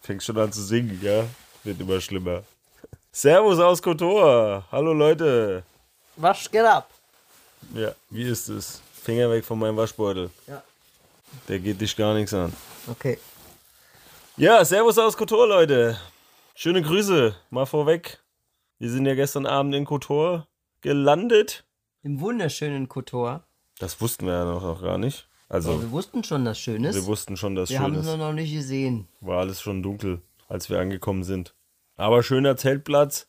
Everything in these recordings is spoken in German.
Fängt schon an zu singen, ja? Wird immer schlimmer. Servus aus Kotor. Hallo Leute. Was geht ab? Ja, wie ist es? Finger weg von meinem Waschbeutel. Ja. Der geht dich gar nichts an. Okay. Ja, Servus aus Kotor, Leute. Schöne Grüße, mal vorweg. Wir sind ja gestern Abend in Kotor gelandet. Im wunderschönen Kotor. Das wussten wir ja noch, noch gar nicht. Also, Aber wir wussten schon, dass schön ist. wir wussten schon, dass wir schön haben ist. es nur noch nicht gesehen. War alles schon dunkel, als wir angekommen sind. Aber schöner Zeltplatz,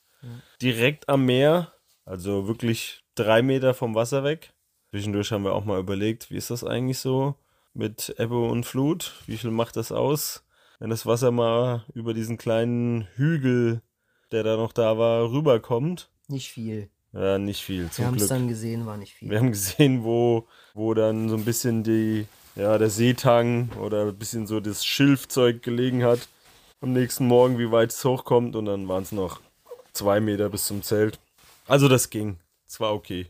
direkt am Meer, also wirklich drei Meter vom Wasser weg. Zwischendurch haben wir auch mal überlegt, wie ist das eigentlich so mit Ebbe und Flut? Wie viel macht das aus, wenn das Wasser mal über diesen kleinen Hügel, der da noch da war, rüberkommt? Nicht viel. Ja, nicht viel, Wir zum haben es dann gesehen, war nicht viel. Wir haben gesehen, wo, wo dann so ein bisschen die, ja, der Seetang oder ein bisschen so das Schilfzeug gelegen hat. Am nächsten Morgen, wie weit es hochkommt. Und dann waren es noch zwei Meter bis zum Zelt. Also das ging. Es war okay.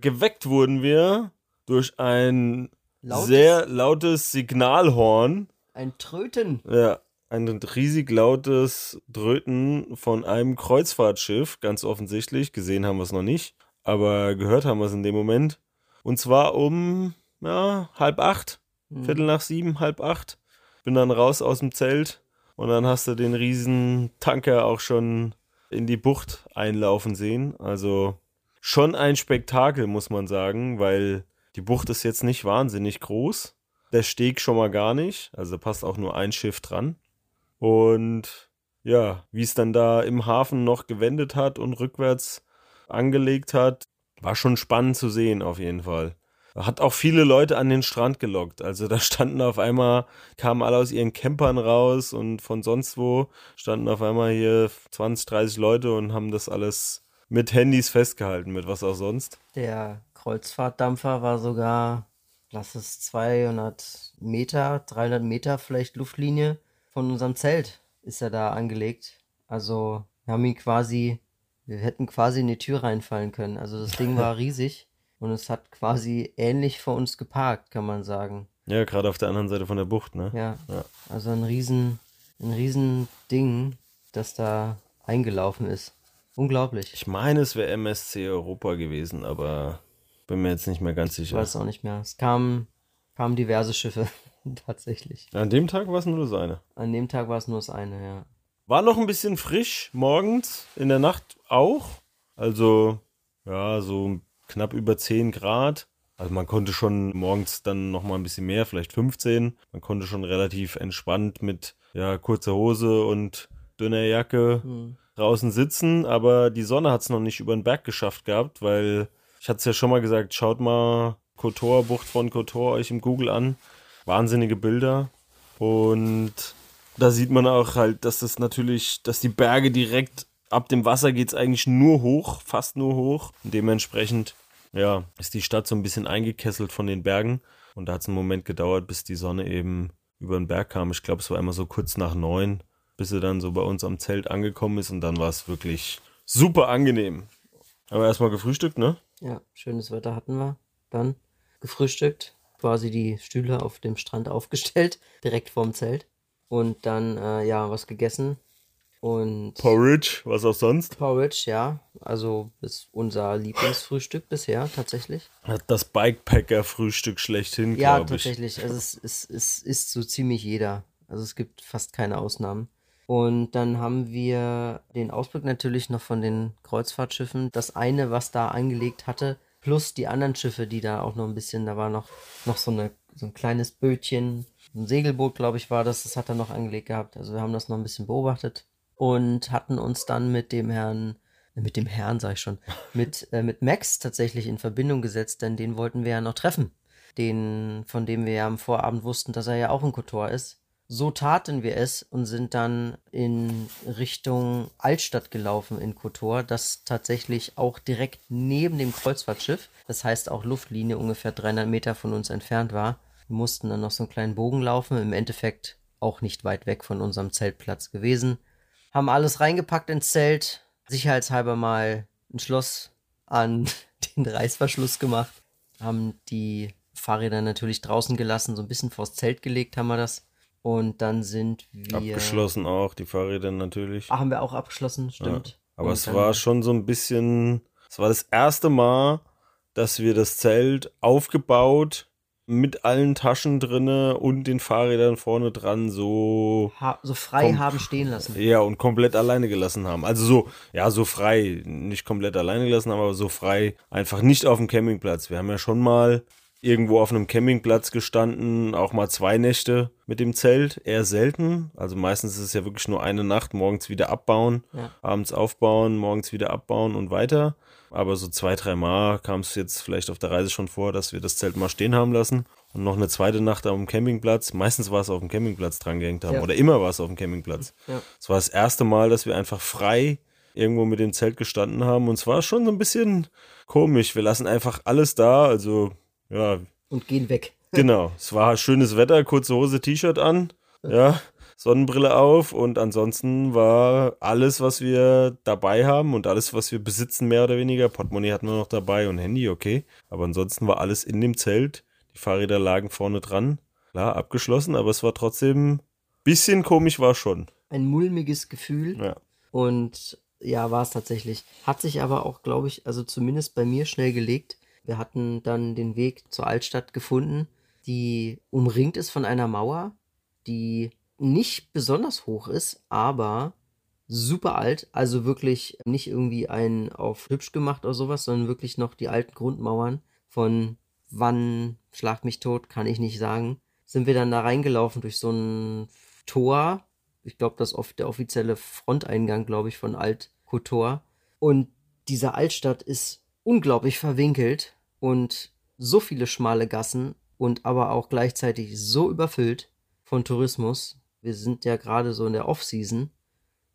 Geweckt wurden wir durch ein Lautes- sehr lautes Signalhorn. Ein Tröten. Ja, ein riesig lautes Dröten von einem Kreuzfahrtschiff, ganz offensichtlich. Gesehen haben wir es noch nicht, aber gehört haben wir es in dem Moment. Und zwar um ja, halb acht, Viertel nach sieben, halb acht. Bin dann raus aus dem Zelt und dann hast du den riesen Tanker auch schon in die Bucht einlaufen sehen. Also schon ein Spektakel, muss man sagen, weil die Bucht ist jetzt nicht wahnsinnig groß. Der Steg schon mal gar nicht. Also passt auch nur ein Schiff dran. Und ja, wie es dann da im Hafen noch gewendet hat und rückwärts angelegt hat, war schon spannend zu sehen auf jeden Fall. Hat auch viele Leute an den Strand gelockt. Also da standen auf einmal, kamen alle aus ihren Campern raus und von sonst wo standen auf einmal hier 20, 30 Leute und haben das alles mit Handys festgehalten, mit was auch sonst. Der Kreuzfahrtdampfer war sogar, lass es 200 Meter, 300 Meter vielleicht Luftlinie von unserem Zelt ist er da angelegt. Also wir haben ihn quasi, wir hätten quasi in die Tür reinfallen können. Also das Ding war riesig und es hat quasi ähnlich vor uns geparkt, kann man sagen. Ja, gerade auf der anderen Seite von der Bucht, ne? Ja, Ja. also ein riesen, ein riesen Ding, das da eingelaufen ist. Unglaublich. Ich meine, es wäre MSC Europa gewesen, aber bin mir jetzt nicht mehr ganz Ich sicher. weiß auch nicht mehr. Es kamen, kamen diverse Schiffe, tatsächlich. An dem Tag war es nur das eine. An dem Tag war es nur das eine, ja. War noch ein bisschen frisch morgens, in der Nacht auch. Also, ja, so knapp über 10 Grad. Also man konnte schon morgens dann noch mal ein bisschen mehr, vielleicht 15. Man konnte schon relativ entspannt mit ja, kurzer Hose und dünner Jacke draußen sitzen, aber die Sonne hat es noch nicht über den Berg geschafft gehabt, weil ich hatte es ja schon mal gesagt, schaut mal Kotor, Bucht von Kotor euch im Google an. Wahnsinnige Bilder. Und da sieht man auch halt, dass das natürlich, dass die Berge direkt ab dem Wasser geht es eigentlich nur hoch, fast nur hoch. Und dementsprechend, ja, ist die Stadt so ein bisschen eingekesselt von den Bergen. Und da hat es einen Moment gedauert, bis die Sonne eben über den Berg kam. Ich glaube, es war immer so kurz nach neun, bis sie dann so bei uns am Zelt angekommen ist. Und dann war es wirklich super angenehm. Aber erstmal gefrühstückt, ne? Ja, schönes Wetter hatten wir. Dann gefrühstückt, quasi die Stühle auf dem Strand aufgestellt, direkt vorm Zelt. Und dann, äh, ja, was gegessen. Und Porridge, was auch sonst. Porridge, ja. Also ist unser Lieblingsfrühstück bisher, tatsächlich. Hat das Bikepacker-Frühstück schlechthin, Ja, glaube ich. tatsächlich. Also es, es, es ist so ziemlich jeder. Also es gibt fast keine Ausnahmen. Und dann haben wir den Ausblick natürlich noch von den Kreuzfahrtschiffen. Das eine, was da angelegt hatte, plus die anderen Schiffe, die da auch noch ein bisschen, da war noch, noch so, eine, so ein kleines Bötchen, ein Segelboot, glaube ich, war das, das hat er noch angelegt gehabt. Also wir haben das noch ein bisschen beobachtet und hatten uns dann mit dem Herrn, mit dem Herrn, sag ich schon, mit, äh, mit Max tatsächlich in Verbindung gesetzt, denn den wollten wir ja noch treffen. Den, von dem wir ja am Vorabend wussten, dass er ja auch ein Kotor ist. So taten wir es und sind dann in Richtung Altstadt gelaufen in Kotor, das tatsächlich auch direkt neben dem Kreuzfahrtschiff, das heißt auch Luftlinie ungefähr 300 Meter von uns entfernt war. Wir mussten dann noch so einen kleinen Bogen laufen, im Endeffekt auch nicht weit weg von unserem Zeltplatz gewesen. Haben alles reingepackt ins Zelt, sicherheitshalber mal ein Schloss an den Reißverschluss gemacht, haben die Fahrräder natürlich draußen gelassen, so ein bisschen vors Zelt gelegt haben wir das und dann sind wir. Abgeschlossen auch, die Fahrräder natürlich. Ah, haben wir auch abgeschlossen, stimmt. Ja. Aber Und es war schon so ein bisschen. Es war das erste Mal, dass wir das Zelt aufgebaut mit allen Taschen drinne und den Fahrrädern vorne dran so ha so frei haben stehen lassen. Ja, und komplett alleine gelassen haben. Also so, ja, so frei, nicht komplett alleine gelassen haben, aber so frei einfach nicht auf dem Campingplatz. Wir haben ja schon mal irgendwo auf einem Campingplatz gestanden, auch mal zwei Nächte mit dem Zelt, eher selten. Also meistens ist es ja wirklich nur eine Nacht, morgens wieder abbauen, ja. abends aufbauen, morgens wieder abbauen und weiter. Aber so zwei, drei Mal kam es jetzt vielleicht auf der Reise schon vor, dass wir das Zelt mal stehen haben lassen und noch eine zweite Nacht dem Campingplatz. Meistens war es auf dem Campingplatz dran gehängt haben ja. oder immer war es auf dem Campingplatz. Es ja. war das erste Mal, dass wir einfach frei irgendwo mit dem Zelt gestanden haben und es war schon so ein bisschen komisch. Wir lassen einfach alles da, also ja. Und gehen weg. Genau. Es war schönes Wetter, kurze Hose, T-Shirt an. Ja. Sonnenbrille auf und ansonsten war alles, was wir dabei haben und alles, was wir besitzen, mehr oder weniger. Portemonnaie hatten wir noch dabei und Handy, okay. Aber ansonsten war alles in dem Zelt. Die Fahrräder lagen vorne dran. Klar, abgeschlossen, aber es war trotzdem ein bisschen komisch, war schon. Ein mulmiges Gefühl. Ja. Und ja, war es tatsächlich. Hat sich aber auch, glaube ich, also zumindest bei mir schnell gelegt. Wir hatten dann den Weg zur Altstadt gefunden, die umringt ist von einer Mauer, die nicht besonders hoch ist, aber super alt. Also wirklich nicht irgendwie ein auf hübsch gemacht oder sowas, sondern wirklich noch die alten Grundmauern von wann schlag mich tot, kann ich nicht sagen. Sind wir dann da reingelaufen durch so ein Tor. Ich glaube, das ist der offizielle Fronteingang, glaube ich, von Alt-Kotor. Und diese Altstadt ist unglaublich verwinkelt und so viele schmale Gassen und aber auch gleichzeitig so überfüllt von Tourismus. Wir sind ja gerade so in der Off-Season,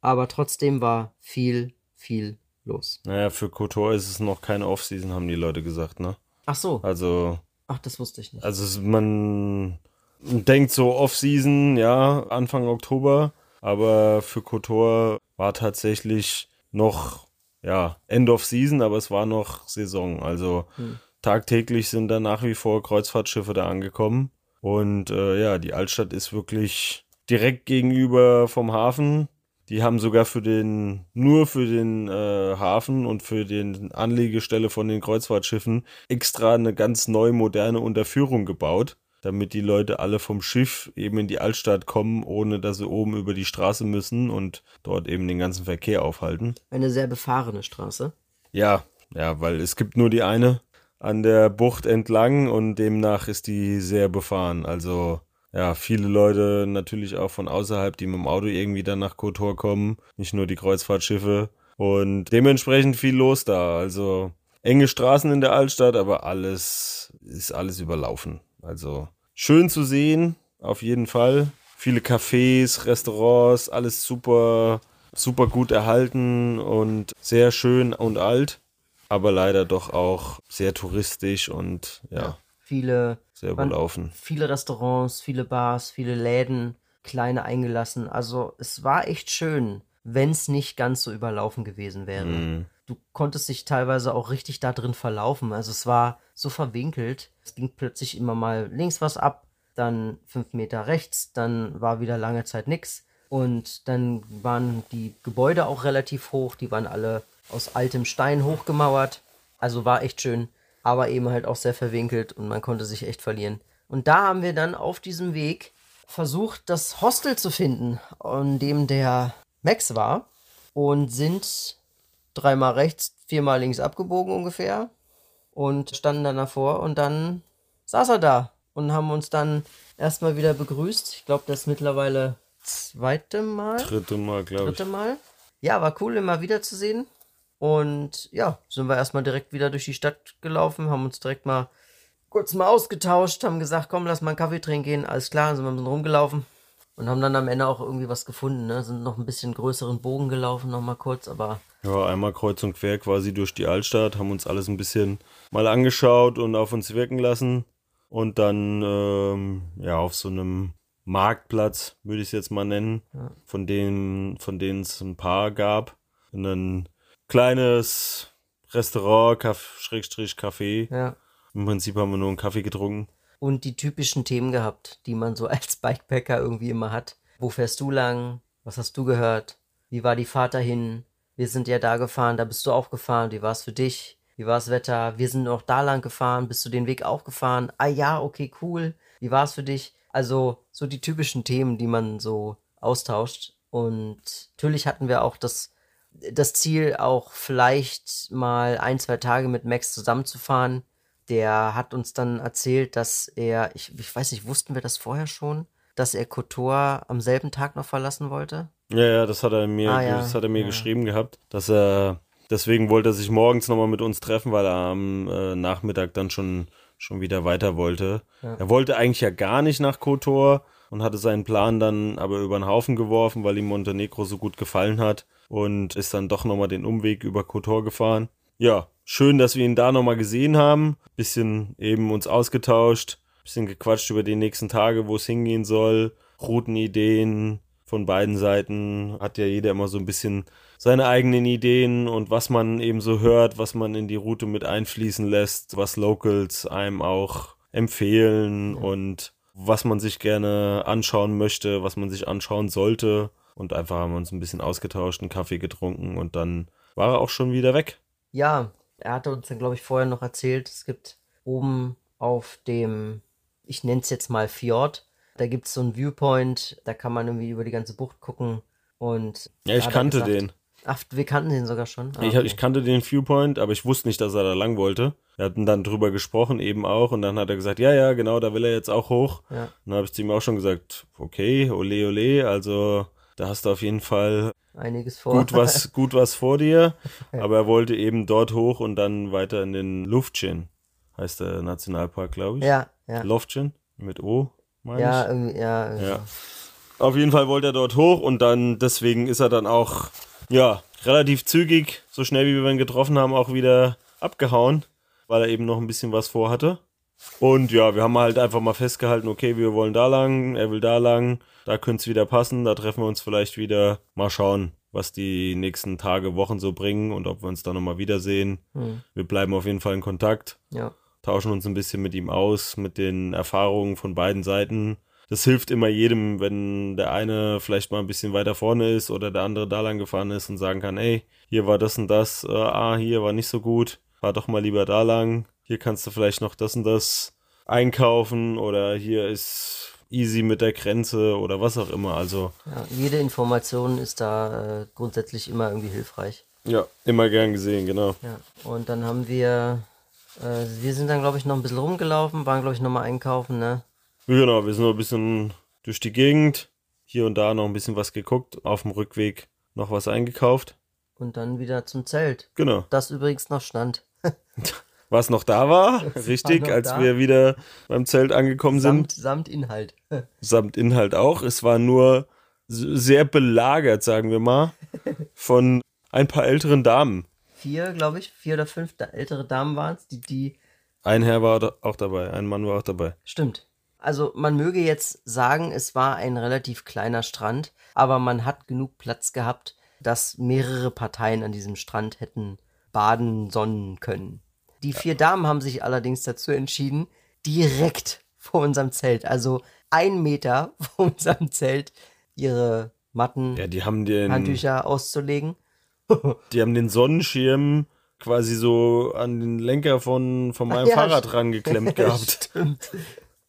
aber trotzdem war viel, viel los. Naja, für Kotor ist es noch keine Off-Season, haben die Leute gesagt, ne? Ach so. Also. Ach, das wusste ich nicht. Also man denkt so Off-Season, ja, Anfang Oktober, aber für Kotor war tatsächlich noch ja, End of Season, aber es war noch Saison. Also hm. tagtäglich sind da nach wie vor Kreuzfahrtschiffe da angekommen. Und äh, ja, die Altstadt ist wirklich direkt gegenüber vom Hafen. Die haben sogar für den, nur für den äh, Hafen und für den Anlegestelle von den Kreuzfahrtschiffen extra eine ganz neu moderne Unterführung gebaut damit die Leute alle vom Schiff eben in die Altstadt kommen, ohne dass sie oben über die Straße müssen und dort eben den ganzen Verkehr aufhalten. Eine sehr befahrene Straße. Ja, ja, weil es gibt nur die eine an der Bucht entlang und demnach ist die sehr befahren. Also ja, viele Leute natürlich auch von außerhalb, die mit dem Auto irgendwie dann nach Kotor kommen, nicht nur die Kreuzfahrtschiffe und dementsprechend viel los da. Also enge Straßen in der Altstadt, aber alles ist alles überlaufen. Also schön zu sehen, auf jeden Fall. Viele Cafés, Restaurants, alles super, super gut erhalten und sehr schön und alt, aber leider doch auch sehr touristisch und ja, ja viele sehr überlaufen. Viele Restaurants, viele Bars, viele Läden, kleine eingelassen. Also es war echt schön, wenn es nicht ganz so überlaufen gewesen wäre. Mm. Du konntest dich teilweise auch richtig da drin verlaufen. Also es war so verwinkelt. Es ging plötzlich immer mal links was ab, dann fünf Meter rechts, dann war wieder lange Zeit nichts. Und dann waren die Gebäude auch relativ hoch, die waren alle aus altem Stein hochgemauert. Also war echt schön, aber eben halt auch sehr verwinkelt und man konnte sich echt verlieren. Und da haben wir dann auf diesem Weg versucht, das Hostel zu finden, an dem der Max war und sind dreimal rechts, viermal links abgebogen ungefähr und standen dann davor und dann saß er da und haben uns dann erstmal wieder begrüßt. Ich glaube, das ist mittlerweile zweite Mal. Dritte Mal, glaube ich. Dritte Mal. Ja, war cool, ihn mal wiederzusehen. Und ja, sind wir erstmal direkt wieder durch die Stadt gelaufen, haben uns direkt mal kurz mal ausgetauscht, haben gesagt, komm, lass mal einen Kaffee trinken gehen. Alles klar, sind wir ein bisschen rumgelaufen. Und haben dann am Ende auch irgendwie was gefunden, ne? Sind noch ein bisschen größeren Bogen gelaufen, nochmal kurz, aber. Ja, einmal kreuz und quer quasi durch die Altstadt, haben uns alles ein bisschen mal angeschaut und auf uns wirken lassen. Und dann, ähm, ja, auf so einem Marktplatz, würde ich es jetzt mal nennen, Ja. von denen, von denen es ein paar gab. Und ein kleines Restaurant, Kaff, Schrägstrich, Café. Ja. Im Prinzip haben wir nur einen Kaffee getrunken. Und die typischen Themen gehabt, die man so als Bikepacker irgendwie immer hat. Wo fährst du lang? Was hast du gehört? Wie war die Fahrt dahin? Wir sind ja da gefahren, da bist du auch gefahren. Wie war es für dich? Wie war das Wetter? Wir sind noch da lang gefahren. Bist du den Weg auch gefahren? Ah ja, okay, cool. Wie war es für dich? Also so die typischen Themen, die man so austauscht. Und natürlich hatten wir auch das, das Ziel, auch vielleicht mal ein, zwei Tage mit Max zusammenzufahren. Der hat uns dann erzählt, dass er, ich, ich weiß nicht, wussten wir das vorher schon, dass er Kotor am selben Tag noch verlassen wollte? Ja, ja, das hat er mir, Ah, ja, das hat er mir ja. geschrieben gehabt, dass er, deswegen wollte er sich morgens nochmal mit uns treffen, weil er am äh, Nachmittag dann schon, schon wieder weiter wollte. Ja. Er wollte eigentlich ja gar nicht nach Kotor und hatte seinen Plan dann aber über den Haufen geworfen, weil ihm Montenegro so gut gefallen hat und ist dann doch nochmal den Umweg über Kotor gefahren. Ja, schön, dass wir ihn da nochmal gesehen haben, bisschen eben uns ausgetauscht, bisschen gequatscht über die nächsten Tage, wo es hingehen soll, Routenideen von beiden Seiten, hat ja jeder immer so ein bisschen seine eigenen Ideen und was man eben so hört, was man in die Route mit einfließen lässt, was Locals einem auch empfehlen und was man sich gerne anschauen möchte, was man sich anschauen sollte. Und einfach haben wir uns ein bisschen ausgetauscht, einen Kaffee getrunken und dann war er auch schon wieder weg. Ja, er hatte uns dann, glaube ich, vorher noch erzählt, es gibt oben auf dem, ich nenne es jetzt mal Fjord, da gibt es so einen Viewpoint, da kann man irgendwie über die ganze Bucht gucken. Und Ja, ich kannte gesagt- den. Ach, wir kannten den sogar schon. Ah, Ich, okay. ich kannte den Viewpoint, aber ich wusste nicht, dass er da lang wollte. Wir hatten dann drüber gesprochen, eben auch, und dann hat er gesagt, ja, ja, genau, da will er jetzt auch hoch. Ja. Und dann habe ich zu ihm auch schon gesagt, okay, ole, ole, also da hast du auf jeden Fall Einiges vor. gut was, gut was vor dir. Aber er wollte eben dort hoch und dann weiter in den Luftchen, heißt der Nationalpark, glaube ich. ja, ja. Luftchen mit O, meine Ja, ich. ja. Ja. Auf jeden Fall wollte er dort hoch und dann deswegen ist er dann auch ja relativ zügig, so schnell wie wir ihn getroffen haben, auch wieder abgehauen, weil er eben noch ein bisschen was vorhatte. Und ja, wir haben halt einfach mal festgehalten, okay, wir wollen da lang, er will da lang, da könnte es wieder passen, da treffen wir uns vielleicht wieder. Mal schauen, was die nächsten Tage, Wochen so bringen und ob wir uns da nochmal wiedersehen. Hm. Wir bleiben auf jeden Fall in Kontakt ja. Tauschen uns ein bisschen mit ihm aus, mit den Erfahrungen von beiden Seiten. Das hilft immer jedem, wenn der eine vielleicht mal ein bisschen weiter vorne ist oder der andere da lang gefahren ist und sagen kann, ey, hier war das und das, äh, ah, hier war nicht so gut, fahr doch mal lieber da lang, hier kannst du vielleicht noch das und das einkaufen oder hier ist easy mit der Grenze oder was auch immer. Also ja. Jede Information ist da äh, grundsätzlich immer irgendwie hilfreich. ja, immer gern gesehen, genau. Ja. Und dann haben wir, äh, wir sind dann, glaube ich, noch ein bisschen rumgelaufen, waren, glaube ich, nochmal einkaufen, ne? Genau, wir sind noch ein bisschen durch die Gegend, hier und da noch ein bisschen was geguckt, auf dem Rückweg noch was eingekauft. Und dann wieder zum Zelt. Genau. Das übrigens noch stand. Was noch da war, richtig, noch als da. wir wieder beim Zelt angekommen Samt, sind, samt Inhalt. samt Inhalt auch. Es war nur sehr belagert, sagen wir mal, von ein paar älteren Damen. Vier, glaube ich, vier oder fünf ältere Damen waren es, die, die Ein Herr war auch dabei, ein Mann war auch dabei. Stimmt. Also man möge jetzt sagen, es war ein relativ kleiner Strand, aber man hat genug Platz gehabt, dass mehrere Parteien an diesem Strand hätten baden, sonnen können. Die vier Damen haben sich allerdings dazu entschieden, direkt vor unserem Zelt, also ein Meter vor unserem Zelt, ihre Matten, Ja, die haben den, Handtücher auszulegen. die haben den Sonnenschirm quasi so an den Lenker von, von meinem Ja, Fahrrad rangeklemmt gehabt.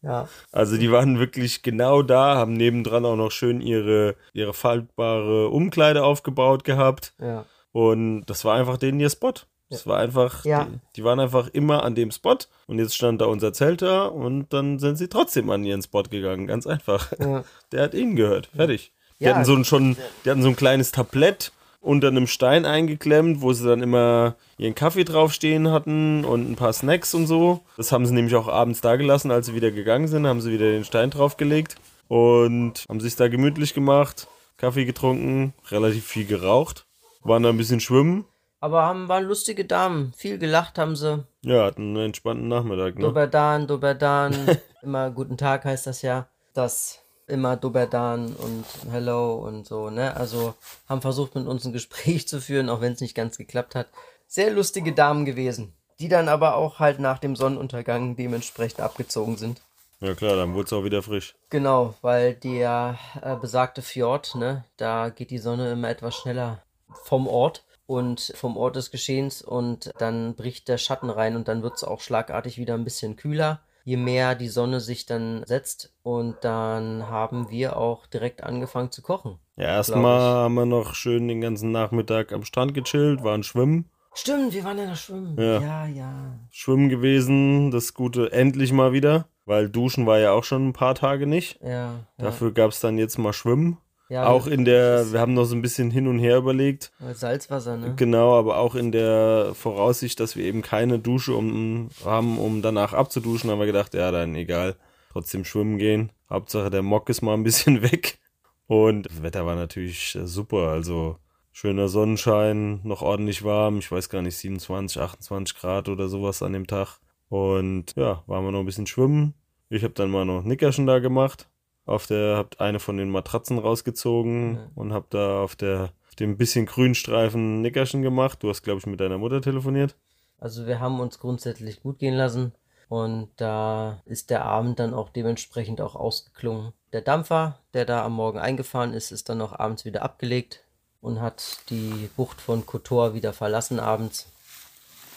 Ja, Also die waren wirklich genau da, haben nebendran auch noch schön ihre, ihre faltbare Umkleide aufgebaut gehabt. ja. Und das war einfach denen ihr Spot. Das war einfach, Ja. die, die waren einfach immer an dem Spot und jetzt stand da unser Zelt da und dann sind sie trotzdem an ihren Spot gegangen, ganz einfach. Ja. Der hat ihnen gehört, fertig. Die hatten so ein, schon, die hatten so ein kleines Tablett unter einem Stein eingeklemmt, wo sie dann immer ihren Kaffee draufstehen hatten und ein paar Snacks und so. Das haben sie nämlich auch abends da gelassen, als sie wieder gegangen sind, haben sie wieder den Stein draufgelegt. und haben sich da gemütlich gemacht, Kaffee getrunken, relativ viel geraucht, waren da ein bisschen schwimmen. Aber haben, waren lustige Damen. Viel gelacht haben sie. Ja, hatten einen entspannten Nachmittag, ne? Doberdan, Doberdan. immer guten Tag heißt das ja. Das immer Doberdan und Hello und so, ne? Also haben versucht mit uns ein Gespräch zu führen, auch wenn es nicht ganz geklappt hat. Sehr lustige Damen gewesen, die dann aber auch halt nach dem Sonnenuntergang dementsprechend abgezogen sind. Ja klar, dann wurde es auch wieder frisch. Genau, weil der äh, besagte Fjord, ne, da geht die Sonne immer etwas schneller vom Ort und vom Ort des Geschehens und dann bricht der Schatten rein und dann wird es auch schlagartig wieder ein bisschen kühler, je mehr die Sonne sich dann setzt und dann haben wir auch direkt angefangen zu kochen. Ja, erstmal haben wir noch schön den ganzen Nachmittag am Strand gechillt, waren schwimmen. Stimmt, wir waren ja noch schwimmen. Ja. ja. ja. Schwimmen gewesen, das Gute endlich mal wieder, weil Duschen war ja auch schon ein paar Tage nicht. Ja, ja. Dafür gab es dann jetzt mal Schwimmen. Ja auch in der, wir haben noch so ein bisschen hin und her überlegt. Salzwasser, ne? Genau, aber auch in der Voraussicht, dass wir eben keine Dusche um, haben, um danach abzuduschen, haben wir gedacht, ja, dann egal, trotzdem schwimmen gehen. Hauptsache der Mock ist mal ein bisschen weg. Und das Wetter war natürlich super, also schöner Sonnenschein, noch ordentlich warm, ich weiß gar nicht, 27, 28 Grad oder sowas an dem Tag. Und ja, waren wir noch ein bisschen schwimmen. Ich habe dann mal noch Nickerchen da gemacht. Auf der, habt eine von den Matratzen rausgezogen Ja. und hab da auf der, auf dem bisschen grünen Streifen Nickerchen gemacht. Du hast, glaube ich, mit deiner Mutter telefoniert. Also wir haben uns grundsätzlich gut gehen lassen und da ist der Abend dann auch dementsprechend auch ausgeklungen. Der Dampfer, der da am Morgen eingefahren ist, ist dann auch abends wieder abgelegt und hat die Bucht von Kotor wieder verlassen abends.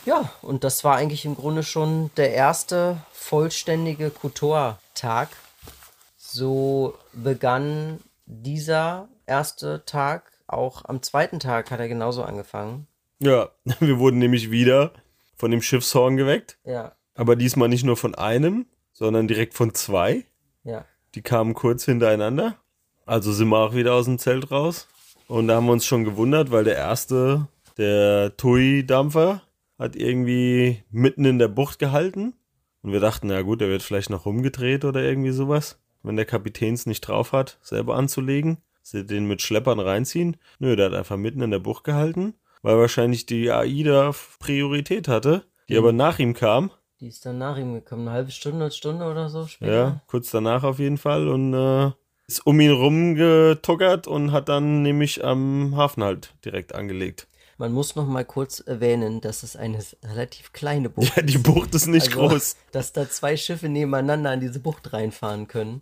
Ja, und das war eigentlich im Grunde schon der erste vollständige Kotor-Tag. So begann dieser erste Tag. Auch am zweiten Tag hat er genauso angefangen. Ja, wir wurden nämlich wieder von dem Schiffshorn geweckt. Ja, Aber diesmal nicht nur von einem, sondern direkt von zwei. ja. Die kamen kurz hintereinander. Also sind wir auch wieder aus dem Zelt raus. Und da haben wir uns schon gewundert, weil der erste, der Tui-Dampfer, hat irgendwie mitten in der Bucht gehalten. Und wir dachten, na gut, der wird vielleicht noch rumgedreht oder irgendwie sowas. Wenn der Kapitän es nicht drauf hat, selber anzulegen, sie den mit Schleppern reinziehen. Nö, der hat einfach mitten in der Bucht gehalten, weil wahrscheinlich die AIDA Priorität hatte, die aber nach ihm kam. Die ist dann nach ihm gekommen, eine halbe Stunde, eine Stunde oder so später. Ja, kurz danach auf jeden Fall und äh, ist um ihn rumgetuckert und hat dann nämlich am Hafen halt direkt angelegt. Man muss noch mal kurz erwähnen, dass es eine relativ kleine Bucht Ja, die ist. Bucht ist nicht Also, groß. Dass da zwei Schiffe nebeneinander in diese Bucht reinfahren können.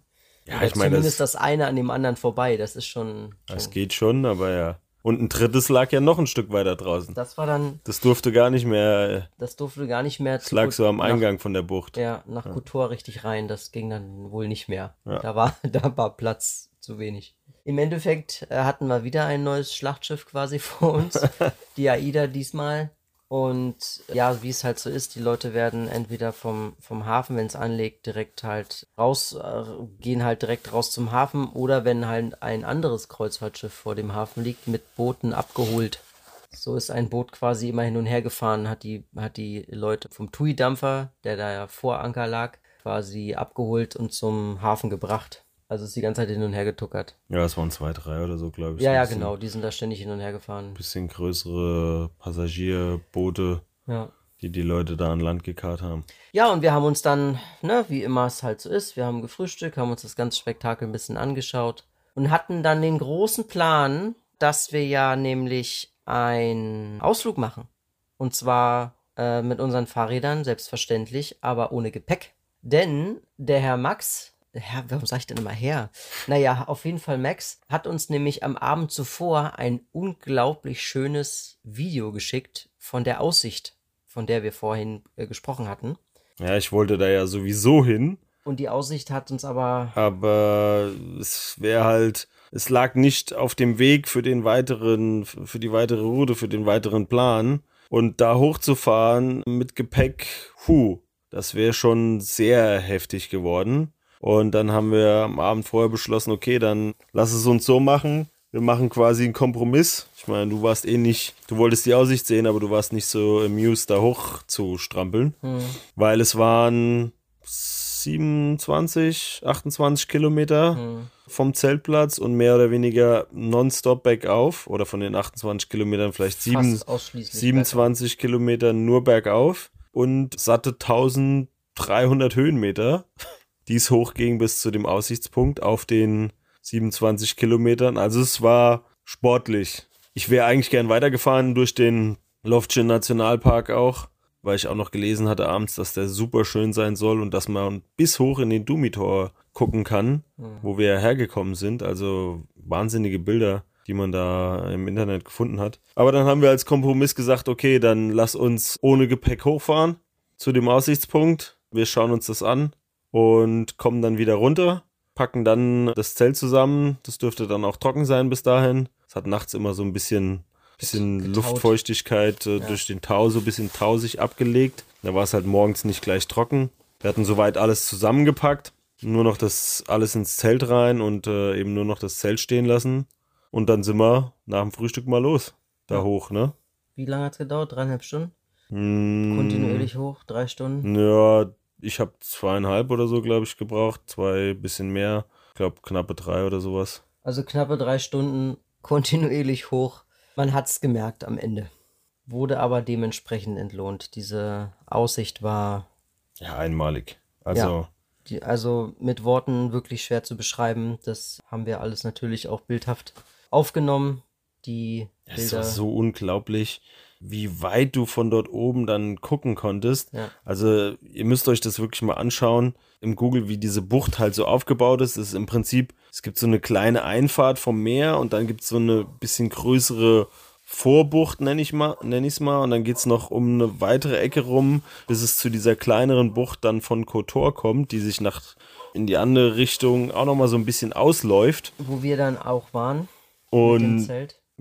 Ja, Oder ich meine, zumindest das, das eine an dem anderen vorbei. Das ist schon. das schon geht schon, aber ja. Und ein drittes lag ja noch ein Stück weiter draußen. das war dann, Das durfte gar nicht mehr, das durfte gar nicht mehr das lag so am nach- Eingang von der Bucht. Ja, nach Kotor richtig rein. Das ging dann wohl nicht mehr. Ja. Da, war, da war Platz zu wenig. Im Endeffekt äh, hatten wir wieder ein neues Schlachtschiff quasi vor uns. die AIDA diesmal. Und ja, wie es halt so ist, die Leute werden entweder vom, vom Hafen, wenn es anlegt, direkt halt raus, äh, gehen halt direkt raus zum Hafen oder wenn halt ein anderes Kreuzfahrtschiff vor dem Hafen liegt, mit Booten abgeholt. So ist ein Boot quasi immer hin und her gefahren, hat die, hat die Leute vom TUI-Dampfer, der da ja vor Anker lag, quasi abgeholt und zum Hafen gebracht. Also ist die ganze Zeit hin und her getuckert. Ja, es waren zwei, drei oder so, glaube ich. Ja, ja, bisschen- genau, die sind da ständig hin und her gefahren. Bisschen größere Passagierboote, Ja. die die Leute da an Land gekarrt haben. Ja, und wir haben uns dann, ne, wie immer es halt so ist, wir haben gefrühstückt, haben uns das ganze Spektakel ein bisschen angeschaut und hatten dann den großen Plan, dass wir ja nämlich einen Ausflug machen. Und zwar äh, mit unseren Fahrrädern, selbstverständlich, aber ohne Gepäck. Denn der Herr Max, Herr, warum sag ich denn immer Herr? Naja, auf jeden Fall Max hat uns nämlich am Abend zuvor ein unglaublich schönes Video geschickt von der Aussicht, von der wir vorhin äh, gesprochen hatten. Ja, ich wollte da ja sowieso hin, Und die Aussicht hat uns aber. aber es wäre halt, es lag nicht auf dem Weg für den weiteren, für die weitere Route, für den weiteren Plan. Und da hochzufahren mit Gepäck, hu, das wäre schon sehr heftig geworden. Und dann haben wir am Abend vorher beschlossen, okay, dann lass es uns so machen. Wir machen quasi einen Kompromiss. Ich meine, du warst eh nicht, du wolltest die Aussicht sehen, aber du warst nicht so amused, da hoch zu strampeln. Hm, Weil es waren 27, 28 Kilometer mhm. vom Zeltplatz und mehr oder weniger nonstop bergauf oder von den 28 Kilometern vielleicht 7, 27 bergauf. Kilometer nur bergauf und satte 1300 Höhenmeter, die es hochging bis zu dem Aussichtspunkt auf den 27 Kilometern. Also es war sportlich. Ich wäre eigentlich gern weitergefahren durch den Loftchen Nationalpark auch weil ich auch noch gelesen hatte abends, dass der super schön sein soll und dass man bis hoch in den Dumitor gucken kann, mhm. wo wir hergekommen sind. Also wahnsinnige Bilder, die man da im Internet gefunden hat. Aber dann haben wir als Kompromiss gesagt, okay, dann lass uns ohne Gepäck hochfahren zu dem Aussichtspunkt. Wir schauen uns das an und kommen dann wieder runter, packen dann das Zelt zusammen. Das dürfte dann auch trocken sein bis dahin. Es hat nachts immer so ein bisschen bisschen Getaut. Luftfeuchtigkeit äh, ja. durch den Tau so ein bisschen tausig abgelegt. Da war es halt morgens nicht gleich trocken. Wir hatten soweit alles zusammengepackt, nur noch das alles ins Zelt rein und äh, eben nur noch das Zelt stehen lassen. Und dann sind wir nach dem Frühstück mal los, da ja. hoch, ne? Wie lange hat es gedauert? Dreieinhalb Stunden? Mm, Kontinuierlich hoch, drei Stunden? Ja, ich habe zweieinhalb oder so, glaube ich, gebraucht. Zwei, bisschen mehr. Ich glaube, knappe drei oder sowas. Also knappe drei Stunden kontinuierlich hoch. Man hat es gemerkt am Ende. Wurde aber dementsprechend entlohnt. Diese Aussicht war. Ja, einmalig. Also. Ja, die, also mit Worten wirklich schwer zu beschreiben. Das haben wir alles natürlich auch bildhaft aufgenommen. Die Bilder. Das war so unglaublich, wie weit du von dort oben dann gucken konntest. Ja. Also, ihr müsst euch das wirklich mal anschauen im Google, wie diese Bucht halt so aufgebaut ist. Es ist im Prinzip es gibt so eine kleine Einfahrt vom Meer und dann gibt es so eine bisschen größere Vorbucht, nenne ich mal, nenne ich es mal, und dann geht es noch um eine weitere Ecke rum, bis es zu dieser kleineren Bucht dann von Kotor kommt, die sich nach in die andere Richtung auch nochmal so ein bisschen ausläuft. Wo wir dann auch waren. Und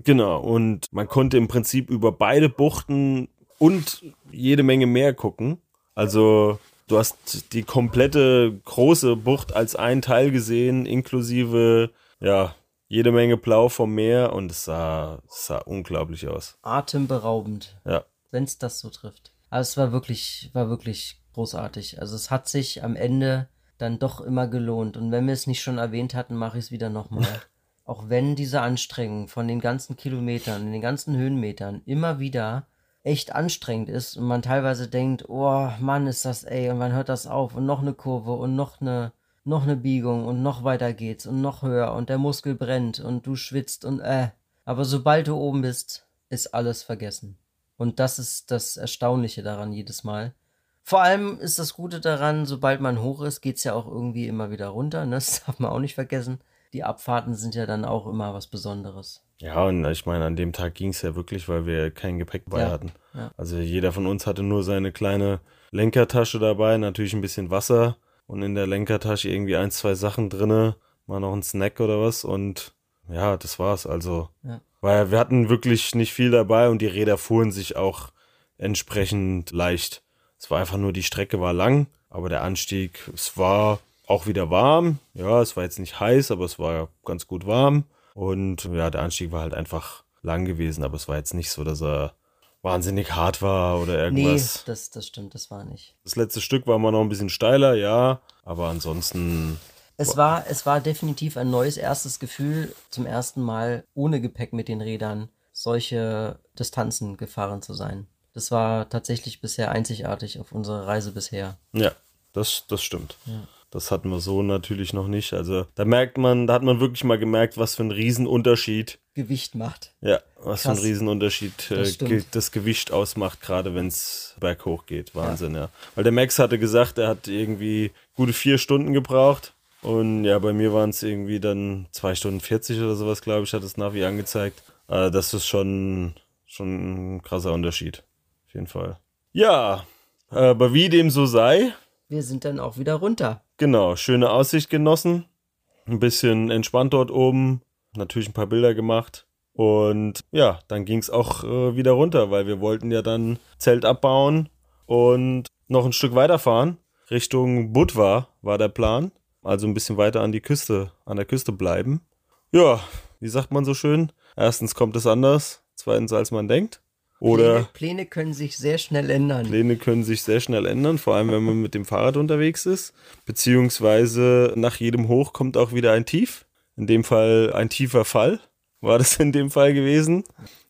genau, und man konnte im Prinzip über beide Buchten und jede Menge mehr gucken. Also Du hast die komplette große Bucht als ein Teil gesehen, inklusive, ja, jede Menge Blau vom Meer und es sah, es sah unglaublich aus. Atemberaubend. Ja. Wenn es das so trifft. Also es war wirklich, war wirklich großartig. Also es hat sich am Ende dann doch immer gelohnt. Und wenn wir es nicht schon erwähnt hatten, mache ich es wieder nochmal. Auch wenn diese Anstrengung von den ganzen Kilometern, den ganzen Höhenmetern immer wieder echt anstrengend ist und man teilweise denkt, oh Mann, ist das ey, und man hört das auf und noch eine Kurve und noch eine, noch eine Biegung und noch weiter geht's und noch höher und der Muskel brennt und du schwitzt und äh. Aber sobald du oben bist, ist alles vergessen. Und das ist das Erstaunliche daran jedes Mal. Vor allem ist das Gute daran, sobald man hoch ist, geht's ja auch irgendwie immer wieder runter. Ne? Das darf man auch nicht vergessen. Die Abfahrten sind ja dann auch immer was Besonderes. Ja, und ich meine, an dem Tag ging es ja wirklich, weil wir kein Gepäck dabei ja, hatten. Ja. Also jeder von uns hatte nur seine kleine Lenkertasche dabei, natürlich ein bisschen Wasser und in der Lenkertasche irgendwie ein, zwei Sachen drinne, mal noch ein Snack oder was und ja, das war's. Also, ja. weil wir hatten wirklich nicht viel dabei und die Räder fuhren sich auch entsprechend leicht. Es war einfach nur, die Strecke war lang, aber der Anstieg, es war auch wieder warm. Ja, es war jetzt nicht heiß, aber es war ganz gut warm. Und ja, der Anstieg war halt einfach lang gewesen, aber es war jetzt nicht so, dass er wahnsinnig hart war oder irgendwas. Nee, das, das stimmt, das war nicht. Das letzte Stück war mal noch ein bisschen steiler, ja, aber ansonsten. Es war, es war definitiv ein neues erstes Gefühl, zum ersten Mal ohne Gepäck mit den Rädern solche Distanzen gefahren zu sein. Das war tatsächlich bisher einzigartig auf unserer Reise bisher. Ja, das, das stimmt. Ja. Das hatten wir so natürlich noch nicht. Also da merkt man, da hat man wirklich mal gemerkt, was für ein Riesenunterschied Gewicht macht. Ja, was Krass. für ein Riesenunterschied das, äh, das Gewicht ausmacht, gerade wenn es berghoch geht. Wahnsinn, ja. ja. Weil der Max hatte gesagt, er hat irgendwie gute vier Stunden gebraucht. Und ja, bei mir waren es irgendwie dann zwei Stunden 40 oder sowas, glaube ich, hat das Navi angezeigt. Äh, das ist schon, schon ein krasser Unterschied. Auf jeden Fall. Ja, aber wie dem so sei. Wir sind dann auch wieder runter. Genau, schöne Aussicht genossen. Ein bisschen entspannt dort oben. Natürlich ein paar Bilder gemacht. Und ja, dann ging es auch äh, wieder runter, weil wir wollten ja dann Zelt abbauen und noch ein Stück weiterfahren. Richtung Budva war der Plan. Also ein bisschen weiter an die Küste, an der Küste bleiben. Ja, wie sagt man so schön? Erstens kommt es anders, zweitens als man denkt. Oder Pläne, Pläne können sich sehr schnell ändern. Pläne können sich sehr schnell ändern, vor allem wenn man mit dem Fahrrad unterwegs ist. Beziehungsweise nach jedem Hoch kommt auch wieder ein Tief. In dem Fall ein tiefer Fall war das in dem Fall gewesen.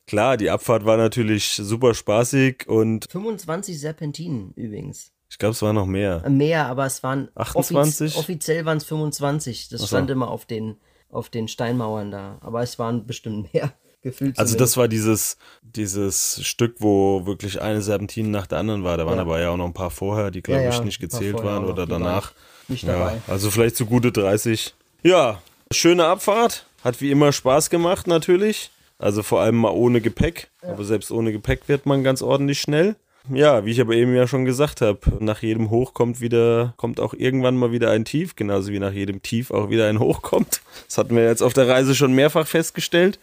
Klar, die Abfahrt war natürlich super spaßig und 25 Serpentinen übrigens. ich glaube, es war noch mehr. Mehr, aber es waren 28? offiz offiziell waren es 25. Das Ach so. stand immer auf den, auf den Steinmauern da. Aber es waren bestimmt mehr. Gefühlt Also das war dieses, dieses Stück, wo wirklich eine Serpentine nach der anderen war. Da waren Ja. aber ja auch noch ein paar vorher, die glaube Ja, ich nicht gezählt waren oder danach. nicht dabei. also vielleicht so gute 30. Ja, schöne Abfahrt. Hat wie immer Spaß gemacht natürlich. Also vor allem mal ohne Gepäck. Aber selbst ohne Gepäck wird man ganz ordentlich schnell. Ja, wie ich aber eben ja schon gesagt habe, nach jedem Hoch kommt wieder, kommt auch irgendwann mal wieder ein Tief, genauso wie nach jedem Tief auch wieder ein Hoch kommt. Das hatten wir jetzt auf der Reise schon mehrfach festgestellt.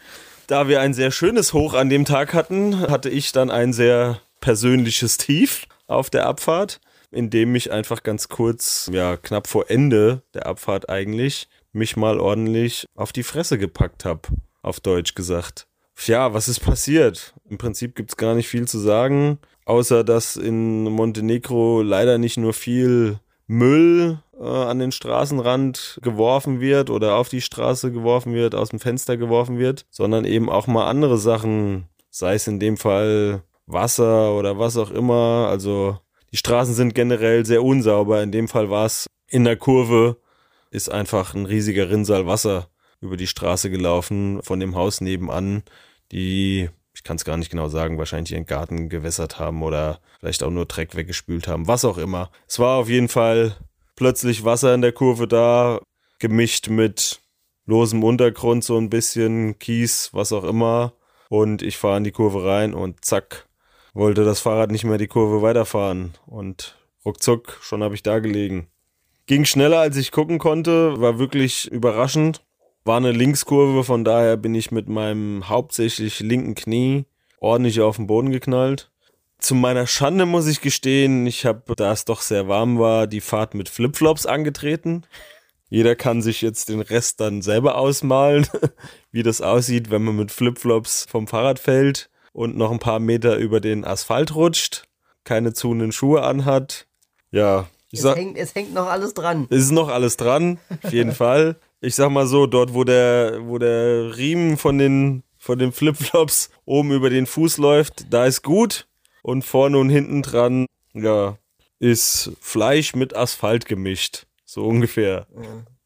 Da wir ein sehr schönes Hoch an dem Tag hatten, hatte ich dann ein sehr persönliches Tief auf der Abfahrt, in dem ich einfach ganz kurz, ja, knapp vor Ende der Abfahrt eigentlich, mich mal ordentlich auf die Fresse gepackt habe, auf Deutsch gesagt. Ja, was ist passiert? Im Prinzip gibt's gar nicht viel zu sagen, außer dass in Montenegro leider nicht nur viel Müll äh, an den Straßenrand geworfen wird oder auf die Straße geworfen wird, aus dem Fenster geworfen wird, sondern eben auch mal andere Sachen, sei es in dem Fall Wasser oder was auch immer. Also die Straßen sind generell sehr unsauber. In dem Fall war es in der Kurve, ist einfach ein riesiger Rinnsal Wasser über die Straße gelaufen von dem Haus nebenan, die, ich kann es gar nicht genau sagen, wahrscheinlich ihren Garten gewässert haben oder vielleicht auch nur Dreck weggespült haben, was auch immer. Es war auf jeden Fall plötzlich Wasser in der Kurve da, gemischt mit losem Untergrund, so ein bisschen Kies, was auch immer. Und ich fahre in die Kurve rein und zack, wollte das Fahrrad nicht mehr die Kurve weiterfahren. Und ruckzuck, schon habe ich da gelegen. Ging schneller, als ich gucken konnte, war wirklich überraschend. War eine Linkskurve, von daher bin ich mit meinem hauptsächlich linken Knie ordentlich auf den Boden geknallt. Zu meiner Schande muss ich gestehen, ich habe, da es doch sehr warm war, die Fahrt mit Flipflops angetreten. Jeder kann sich jetzt den Rest dann selber ausmalen, wie das aussieht, wenn man mit Flipflops vom Fahrrad fällt und noch ein paar Meter über den Asphalt rutscht, keine zuhenden Schuhe anhat. Ja, ich es, sag, hängt, es hängt noch alles dran. es ist noch alles dran, auf jeden Fall. Ich sag mal so, dort, wo der, wo der Riemen von den, von den Flipflops oben über den Fuß läuft, da ist gut. Und vorne und hinten dran, ja, ist Fleisch mit Asphalt gemischt. So ungefähr.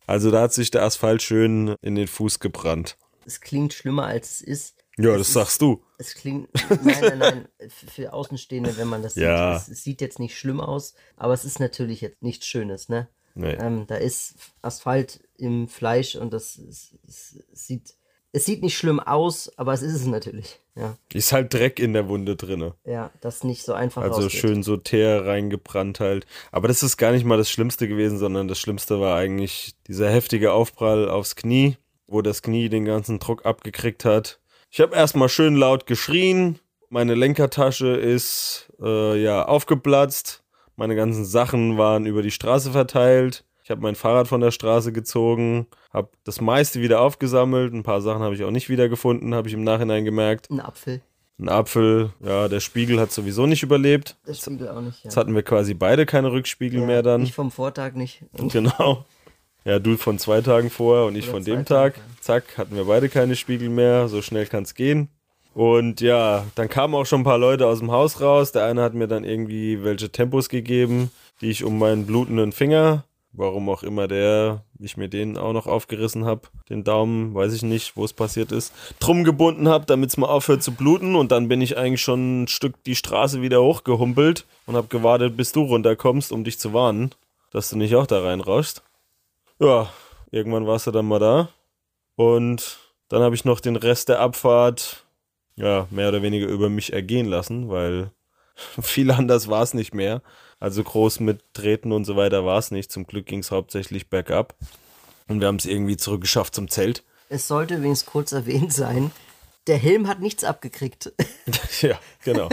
Also da hat sich der Asphalt schön in den Fuß gebrannt. Es klingt schlimmer, als es ist. Ja, Es das ist- sagst du. Es klingt. Nein, nein, nein. Für Außenstehende, wenn man das Ja. sieht. Es, es sieht jetzt nicht schlimm aus, aber es ist natürlich jetzt nichts Schönes, ne? Nee. Ähm, da ist Asphalt im Fleisch und das ist, es, es sieht. Es sieht nicht schlimm aus, aber es ist es natürlich. Ja, Ist halt Dreck in der Wunde drinne. ja das nicht so einfach Also rausgeht. schön so Teer reingebrannt halt. Aber das ist gar nicht mal das Schlimmste gewesen, sondern das Schlimmste war eigentlich dieser heftige Aufprall aufs Knie, wo das Knie den ganzen Druck abgekriegt hat. Ich habe erstmal schön laut geschrien. Meine Lenkertasche ist äh, ja aufgeplatzt. Meine ganzen Sachen waren über die Straße verteilt. Ich habe mein Fahrrad von der Straße gezogen, habe das meiste wieder aufgesammelt. Ein paar Sachen habe ich auch nicht wiedergefunden, habe ich im Nachhinein gemerkt. Ein Apfel. Ein Apfel, ja, der Spiegel hat sowieso nicht überlebt. Der Spiegel auch nicht. Ja. Jetzt hatten wir quasi beide keine Rückspiegel ja, mehr dann. Ich vom Vortag nicht. Genau. Ja, du von zwei Tagen vorher und ich Oder von dem Tage, Tag. ja. Zack, hatten wir beide keine Spiegel mehr. So schnell kann es gehen. Und ja, dann kamen auch schon ein paar Leute aus dem Haus raus. Der eine hat mir dann irgendwie welche Tempos gegeben, die ich um meinen blutenden Finger, warum auch immer der, ich mir den auch noch aufgerissen habe, den Daumen, weiß ich nicht, wo es passiert ist, drum gebunden habe, damit es mal aufhört zu bluten. Und dann bin ich eigentlich schon ein Stück die Straße wieder hochgehumpelt und habe gewartet, bis du runterkommst, um dich zu warnen, dass du nicht auch da reinrauschst. Ja, irgendwann warst du dann mal da. Und dann habe ich noch den Rest der Abfahrt, ja, mehr oder weniger über mich ergehen lassen, weil viel anders war es nicht mehr. Also groß mit Treten und so weiter war es nicht. Zum Glück ging es hauptsächlich bergab. Und wir haben es irgendwie zurückgeschafft zum Zelt. es sollte übrigens kurz erwähnt sein, der Helm hat nichts abgekriegt. ja, genau.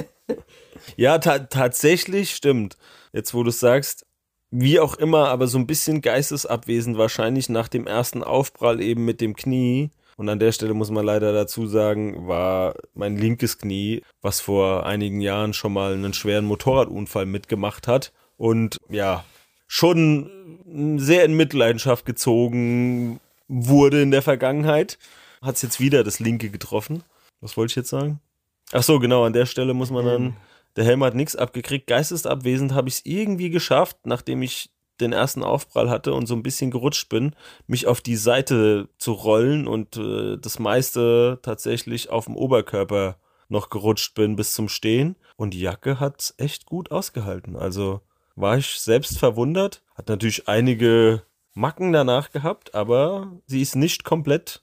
ja, ta tatsächlich stimmt. Jetzt, wo du es sagst, wie auch immer, aber so ein bisschen geistesabwesend wahrscheinlich nach dem ersten Aufprall eben mit dem Knie, Und an der Stelle muss man leider dazu sagen, war mein linkes Knie, was vor einigen Jahren schon mal einen schweren Motorradunfall mitgemacht hat. Und ja, schon sehr in Mitleidenschaft gezogen wurde in der Vergangenheit. Hat es jetzt wieder das linke getroffen. Was wollte ich jetzt sagen? Ach so, genau, an der Stelle muss man dann, der Helm hat nichts abgekriegt. Geistesabwesend habe ich es irgendwie geschafft, nachdem ich den ersten Aufprall hatte und so ein bisschen gerutscht bin, mich auf die Seite zu rollen und äh, das meiste tatsächlich auf dem Oberkörper noch gerutscht bin bis zum Stehen. Und die Jacke hat echt gut ausgehalten. Also war ich selbst verwundert. Hat natürlich einige Macken danach gehabt, aber sie ist nicht komplett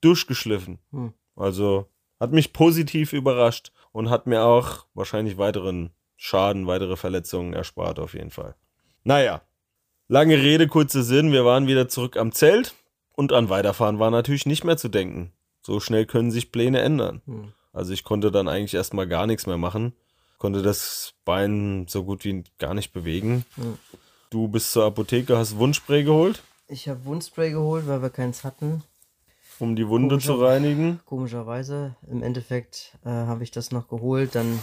durchgeschliffen. Hm. Also hat mich positiv überrascht und hat mir auch wahrscheinlich weiteren Schaden, weitere Verletzungen erspart auf jeden Fall. Naja, lange Rede, kurzer Sinn, wir waren wieder zurück am Zelt und an Weiterfahren war natürlich nicht mehr zu denken. So schnell können sich Pläne ändern. Hm. Also ich konnte dann eigentlich erstmal gar nichts mehr machen, konnte das Bein so gut wie gar nicht bewegen. Hm. Du bist zur Apotheke, hast Wundspray geholt, Ich habe Wundspray geholt, weil wir keins hatten. um die Wunde zu Komischer- reinigen. Komischerweise. Im Endeffekt äh, habe ich das noch geholt. Dann.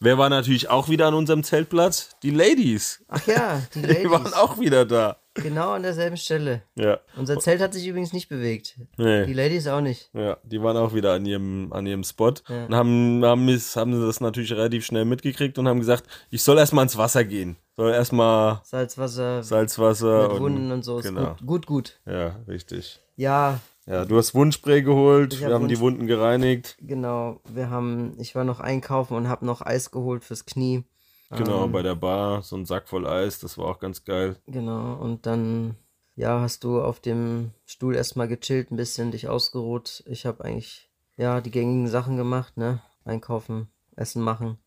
Wer war natürlich auch wieder an unserem Zeltplatz? Die Ladies. Ach ja, die Die Ladies. waren auch wieder da. Genau an derselben Stelle. Ja. Unser Zelt hat sich übrigens nicht bewegt. Die Nee. Ladies auch nicht. Ja, die waren auch wieder an ihrem, an ihrem Spot Ja. und haben, haben, haben sie das natürlich relativ schnell mitgekriegt und haben gesagt, ich soll erstmal ins Wasser gehen. Soll erstmal Salzwasser Salzwasser mit und. Wunden und so. Genau. gut, gut, gut. Ja, richtig. Ja, Ja, du hast Wundspray geholt, Ich wir hab haben die Wund- Wunden gereinigt. genau. Wir haben, ich war noch einkaufen und habe noch Eis geholt fürs Knie. Genau, Ähm, bei der Bar, so ein Sack voll Eis, das war auch ganz geil. Genau, und dann, ja, hast du auf dem Stuhl erstmal gechillt, ein bisschen dich ausgeruht. Ich habe eigentlich, ja, die gängigen Sachen gemacht, ne? Einkaufen, Essen machen.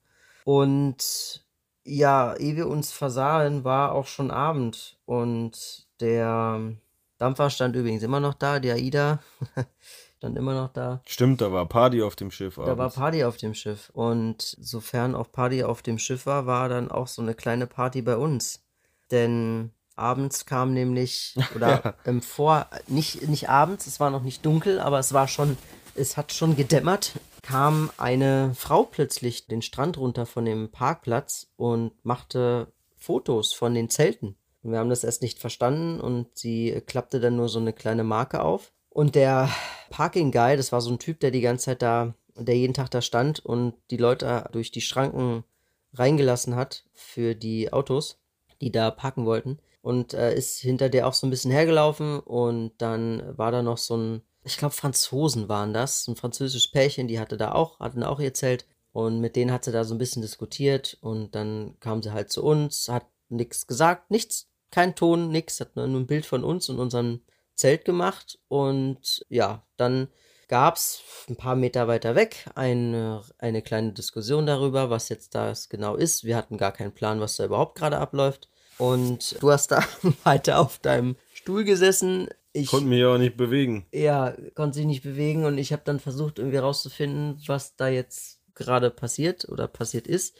Und ja, ehe wir uns versahen, war auch schon Abend. Und der Dampfer stand übrigens immer noch da, die AIDA stand immer noch da. Stimmt, da war Party auf dem Schiff. Da war abends. Party auf dem Schiff. Und sofern auch Party auf dem Schiff war, war dann auch so eine kleine Party bei uns. Denn abends kam nämlich, oder ähm, vor, nicht, nicht abends, es war noch nicht dunkel, aber es war schon, es hat schon gedämmert, kam eine Frau plötzlich den Strand runter von dem Parkplatz und machte Fotos von den Zelten. Und wir haben das erst nicht verstanden und sie klappte dann nur so eine kleine Marke auf. Und der Parking Guy, das war so ein Typ, der die ganze Zeit da, der jeden Tag da stand und die Leute durch die Schranken reingelassen hat für die Autos, die da parken wollten. Und äh, ist hinter der auch so ein bisschen hergelaufen und dann war da noch so ein, ich glaube Franzosen waren das, ein französisches Pärchen, die hatte da auch, hatten auch ihr Zelt und mit denen hat sie da so ein bisschen diskutiert und dann kam sie halt zu uns, hat nichts gesagt, nichts, kein Ton, nichts, hat nur ein Bild von uns und unserem Zelt gemacht und ja, dann gab es ein paar Meter weiter weg eine, eine kleine Diskussion darüber, was jetzt das genau ist. Wir hatten gar keinen Plan, was da überhaupt gerade abläuft. Und du hast da weiter auf deinem Stuhl gesessen. Ich Konnte mich auch nicht bewegen. ja, konnte sich nicht bewegen und ich habe dann versucht, irgendwie rauszufinden, was da jetzt gerade passiert oder passiert ist.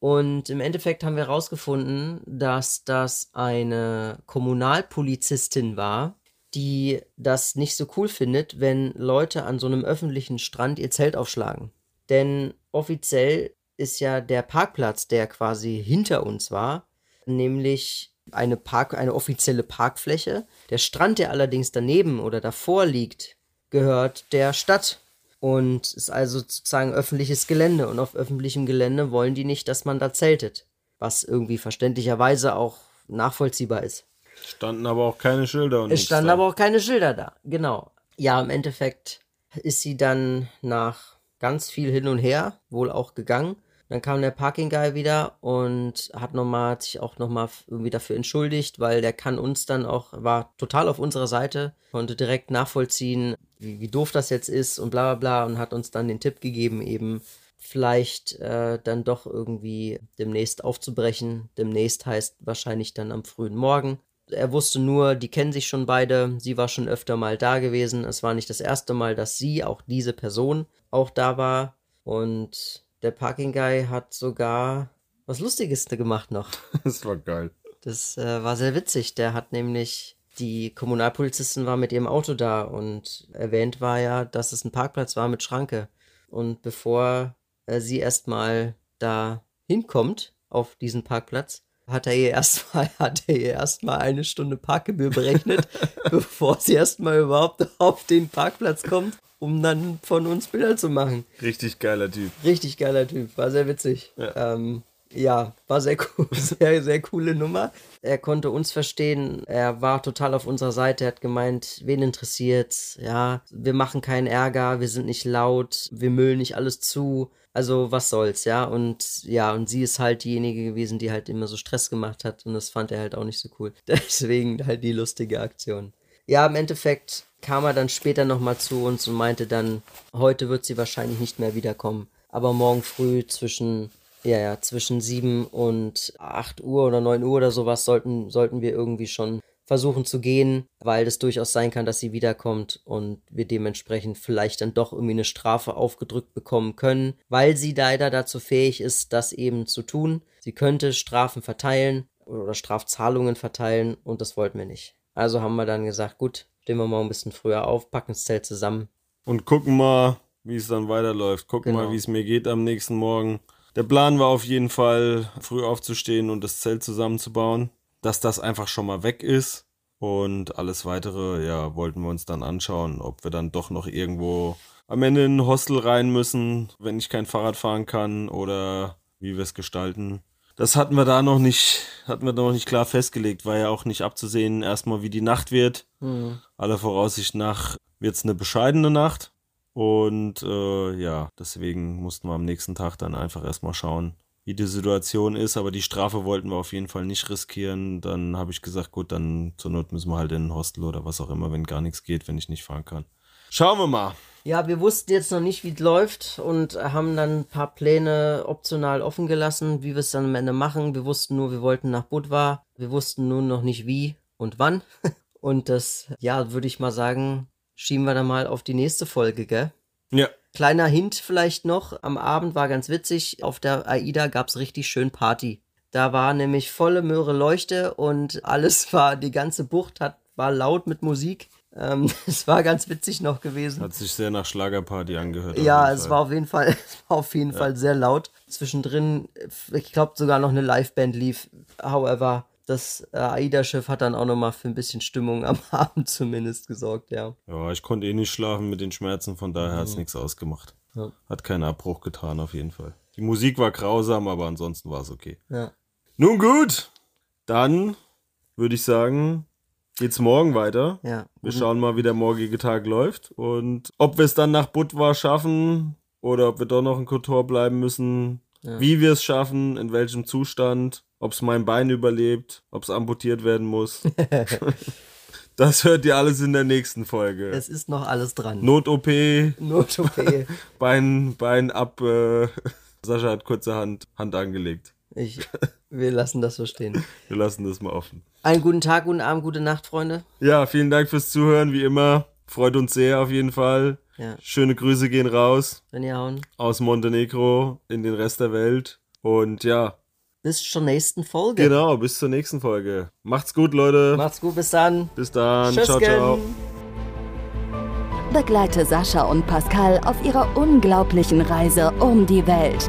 Und im Endeffekt haben wir herausgefunden, dass das eine Kommunalpolizistin war, die das nicht so cool findet, wenn Leute an so einem öffentlichen Strand ihr Zelt aufschlagen. Denn offiziell ist ja der Parkplatz, der quasi hinter uns war, nämlich eine, Park, eine offizielle Parkfläche. Der Strand, der allerdings daneben oder davor liegt, gehört der Stadt und ist also sozusagen öffentliches Gelände. Und auf öffentlichem Gelände wollen die nicht, dass man da zeltet. Was irgendwie verständlicherweise auch nachvollziehbar ist. Standen aber auch keine Schilder und Es standen da. aber auch keine Schilder da. Genau. Ja, im Endeffekt ist sie dann nach ganz viel hin und her wohl auch gegangen. Dann kam der Parking Guy wieder und hat nochmal, hat sich auch nochmal irgendwie dafür entschuldigt, weil der kann uns dann auch, war total auf unserer Seite, konnte direkt nachvollziehen, wie, wie doof das jetzt ist und bla bla bla und hat uns dann den Tipp gegeben, eben vielleicht äh, dann doch irgendwie demnächst aufzubrechen. Demnächst heißt wahrscheinlich dann am frühen Morgen. Er wusste nur, die kennen sich schon beide. Sie war schon öfter mal da gewesen. Es war nicht das erste Mal, dass sie, auch diese Person, auch da war. Und der Parking Guy hat sogar was Lustiges gemacht noch. Das war geil. Das äh, war sehr witzig. Der hat nämlich die Kommunalpolizistin war mit ihrem Auto da und erwähnt war ja, dass es ein Parkplatz war mit Schranke. Und bevor äh, sie erstmal da hinkommt auf diesen Parkplatz, hat er ihr erstmal, hat er ihr erstmal eine Stunde Parkgebühr berechnet, bevor sie erstmal überhaupt auf den Parkplatz kommt, um dann von uns Bilder zu machen. Richtig geiler Typ. Richtig geiler Typ, war sehr witzig. Ja. Ähm, ja, war sehr cool, sehr, sehr coole Nummer. Er konnte uns verstehen, er war total auf unserer Seite, er hat gemeint, wen interessiert's? Ja, wir machen keinen Ärger, wir sind nicht laut, wir müllen nicht alles zu. Also was soll's, ja? Und ja, und sie ist halt diejenige gewesen, die halt immer so Stress gemacht hat und das fand er halt auch nicht so cool. Deswegen halt die lustige Aktion. Ja, im Endeffekt kam er dann später nochmal zu uns und meinte dann, heute wird sie wahrscheinlich nicht mehr wiederkommen. Aber morgen früh zwischen ja, ja, zwischen 7 und 8 Uhr oder 9 Uhr oder sowas sollten, sollten wir irgendwie schon versuchen zu gehen, weil es durchaus sein kann, dass sie wiederkommt und wir dementsprechend vielleicht dann doch irgendwie eine Strafe aufgedrückt bekommen können, weil sie leider dazu fähig ist, das eben zu tun. Sie könnte Strafen verteilen oder Strafzahlungen verteilen und das wollten wir nicht. Also haben wir dann gesagt, gut, stehen wir mal ein bisschen früher auf, packen das Zelt zusammen. Und gucken mal, wie es dann weiterläuft. Gucken Genau. mal, wie es mir geht am nächsten Morgen. Der Plan war auf jeden Fall, früh aufzustehen und das Zelt zusammenzubauen. Dass das einfach schon mal weg ist. Und alles weitere, ja, wollten wir uns dann anschauen, ob wir dann doch noch irgendwo am Ende in ein Hostel rein müssen, wenn ich kein Fahrrad fahren kann oder wie wir es gestalten. Das hatten wir da noch nicht, hatten wir da noch nicht klar festgelegt, war ja auch nicht abzusehen, erstmal wie die Nacht wird. Hm. Aller Voraussicht nach wird es eine bescheidene Nacht. Und äh, ja, deswegen mussten wir am nächsten Tag dann einfach erstmal schauen, wie die Situation ist. Aber die Strafe wollten wir auf jeden Fall nicht riskieren. Dann habe ich gesagt, gut, dann zur Not müssen wir halt in ein Hostel oder was auch immer, wenn gar nichts geht, wenn ich nicht fahren kann. Schauen wir mal. Ja, wir wussten jetzt noch nicht, wie es läuft und haben dann ein paar Pläne optional offen gelassen, wie wir es dann am Ende machen. Wir wussten nur, wir wollten nach Budva. Wir wussten nur noch nicht wie und wann. Und das, ja, würde ich mal sagen, schieben wir dann mal auf die nächste Folge, gell? Ja, Kleiner Hint vielleicht noch, am Abend war ganz witzig, auf der AIDA gab's richtig schön Party. Da war nämlich volle Möhre Leuchte und alles war, die ganze Bucht hat, war laut mit Musik. Ähm, es war ganz witzig noch gewesen. hat sich sehr nach Schlagerparty angehört. Ja, es war auf jeden Fall, es war auf jeden Fall sehr laut. Zwischendrin, ich glaube sogar noch eine Liveband lief. However, das äh, AIDA-Schiff hat dann auch nochmal für ein bisschen Stimmung am Abend zumindest gesorgt, ja. Ja, ich konnte eh nicht schlafen mit den Schmerzen, von daher hat's nichts ausgemacht. Ja. Hat keinen Abbruch getan, auf jeden Fall. Die Musik war grausam, aber ansonsten war es okay. ja. Nun gut, dann würde ich sagen, geht's morgen weiter. Ja, Wir schauen mal, wie der morgige Tag läuft und ob wir es dann nach Budva schaffen oder ob wir doch noch in Kotor bleiben müssen. Wie wir es schaffen, in welchem Zustand, ob es mein Bein überlebt, ob es amputiert werden muss. das hört ihr alles in der nächsten Folge. es ist noch alles dran. Not-OP, Not-OP. Bein, Bein ab. Äh, Sascha hat kurzerhand Hand angelegt. Ich, wir lassen das so stehen. Wir lassen das mal offen. Einen guten Tag, guten Abend, gute Nacht, Freunde. Ja, vielen Dank fürs Zuhören, wie immer. Freut uns sehr auf jeden Fall. Ja, Schöne Grüße gehen raus wenn ihr hauen. aus Montenegro in den Rest der Welt. Und ja, Bis zur nächsten Folge. genau, bis zur nächsten Folge. Macht's gut, Leute. Macht's gut, bis dann. bis dann. Ciao, Tschüssgen. ciao. Begleite Sascha und Pascal auf ihrer unglaublichen Reise um die Welt.